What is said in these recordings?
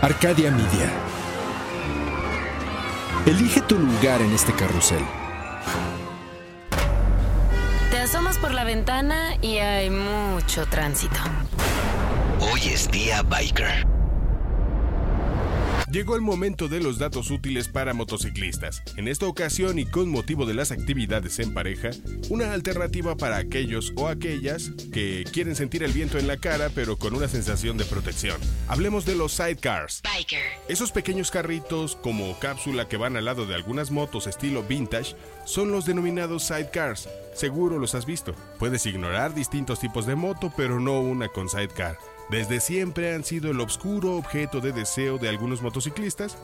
Arcadia Media. Elige tu lugar en este carrusel. Te asomas por la ventana y hay mucho tránsito. Hoy es día biker. Llegó el momento de los datos útiles para motociclistas. En esta ocasión y con motivo de las actividades en pareja, una alternativa para aquellos o aquellas que quieren sentir el viento en la cara pero con una sensación de protección. Hablemos de los sidecars. Biker. Esos pequeños carritos como cápsula que van al lado de algunas motos estilo vintage son los denominados sidecars. Seguro los has visto. Puedes ignorar distintos tipos de moto pero no una con sidecar desde siempre han sido el obscuro objeto de deseo de algunos motociclistas,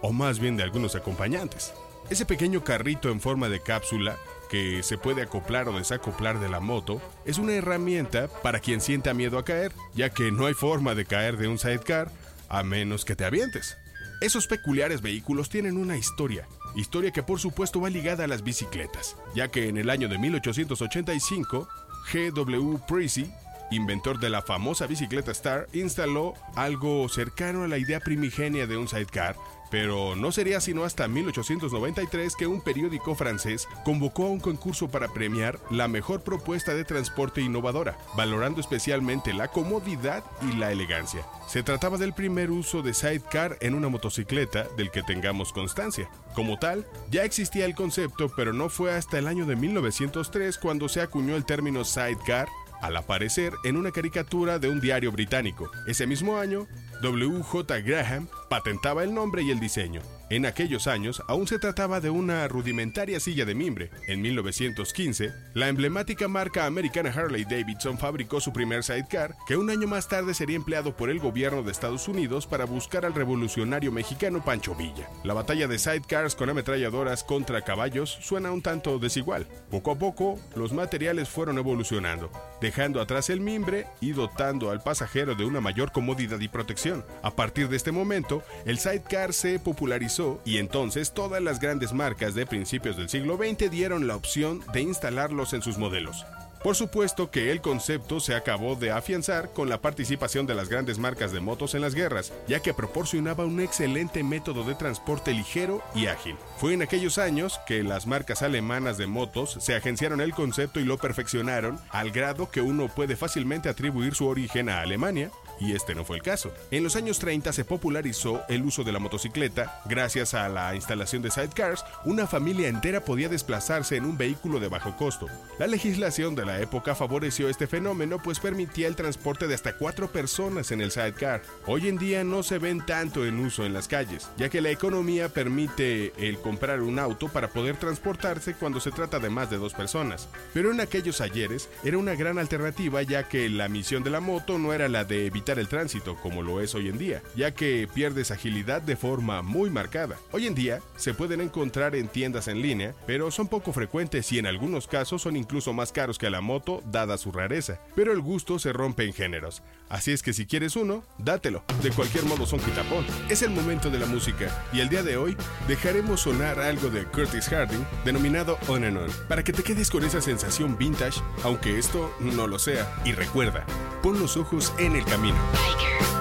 o más bien de algunos acompañantes. Ese pequeño carrito en forma de cápsula que se puede acoplar o desacoplar de la moto es una herramienta para quien sienta miedo a caer, ya que no hay forma de caer de un sidecar a menos que te avientes. Esos peculiares vehículos tienen una historia, historia que por supuesto va ligada a las bicicletas, ya que en el año de 1885, G.W. Precy inventor de la famosa bicicleta Star, instaló algo cercano a la idea primigenia de un sidecar, pero no sería sino hasta 1893 que un periódico francés convocó a un concurso para premiar la mejor propuesta de transporte innovadora, valorando especialmente la comodidad y la elegancia. Se trataba del primer uso de sidecar en una motocicleta del que tengamos constancia. Como tal, ya existía el concepto, pero no fue hasta el año de 1903 cuando se acuñó el término sidecar al aparecer en una caricatura de un diario británico. Ese mismo año, W.J. Graham patentaba el nombre y el diseño. En aquellos años aún se trataba de una rudimentaria silla de mimbre. En 1915, la emblemática marca americana Harley Davidson fabricó su primer sidecar, que un año más tarde sería empleado por el gobierno de Estados Unidos para buscar al revolucionario mexicano Pancho Villa. La batalla de sidecars con ametralladoras contra caballos suena un tanto desigual. Poco a poco, los materiales fueron evolucionando, dejando atrás el mimbre y dotando al pasajero de una mayor comodidad y protección. A partir de este momento, el sidecar se popularizó y entonces todas las grandes marcas de principios del siglo XX dieron la opción de instalarlos en sus modelos. Por supuesto que el concepto se acabó de afianzar con la participación de las grandes marcas de motos en las guerras, ya que proporcionaba un excelente método de transporte ligero y ágil. Fue en aquellos años que las marcas alemanas de motos se agenciaron el concepto y lo perfeccionaron al grado que uno puede fácilmente atribuir su origen a Alemania, y este no fue el caso. En los años 30 se popularizó el uso de la motocicleta. Gracias a la instalación de sidecars, una familia entera podía desplazarse en un vehículo de bajo costo. La legislación de la época favoreció este fenómeno pues permitía el transporte de hasta cuatro personas en el sidecar. Hoy en día no se ven tanto en uso en las calles, ya que la economía permite el comprar un auto para poder transportarse cuando se trata de más de dos personas. Pero en aquellos ayeres era una gran alternativa ya que la misión de la moto no era la de evitar el tránsito como lo es hoy en día, ya que pierdes agilidad de forma muy marcada. Hoy en día se pueden encontrar en tiendas en línea, pero son poco frecuentes y en algunos casos son incluso más caros que la moto dada su rareza. Pero el gusto se rompe en géneros, así es que si quieres uno, dátelo. De cualquier modo son quitapón. Es el momento de la música y el día de hoy dejaremos sonar algo de Curtis Harding denominado On and On, para que te quedes con esa sensación vintage, aunque esto no lo sea. Y recuerda, pon los ojos en el camino. Biker.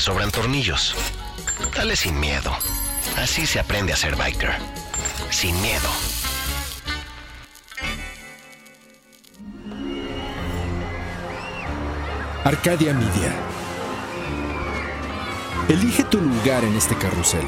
Sobran tornillos. Dale sin miedo. Así se aprende a ser biker. Sin miedo. Arcadia Media. Elige tu lugar en este carrusel.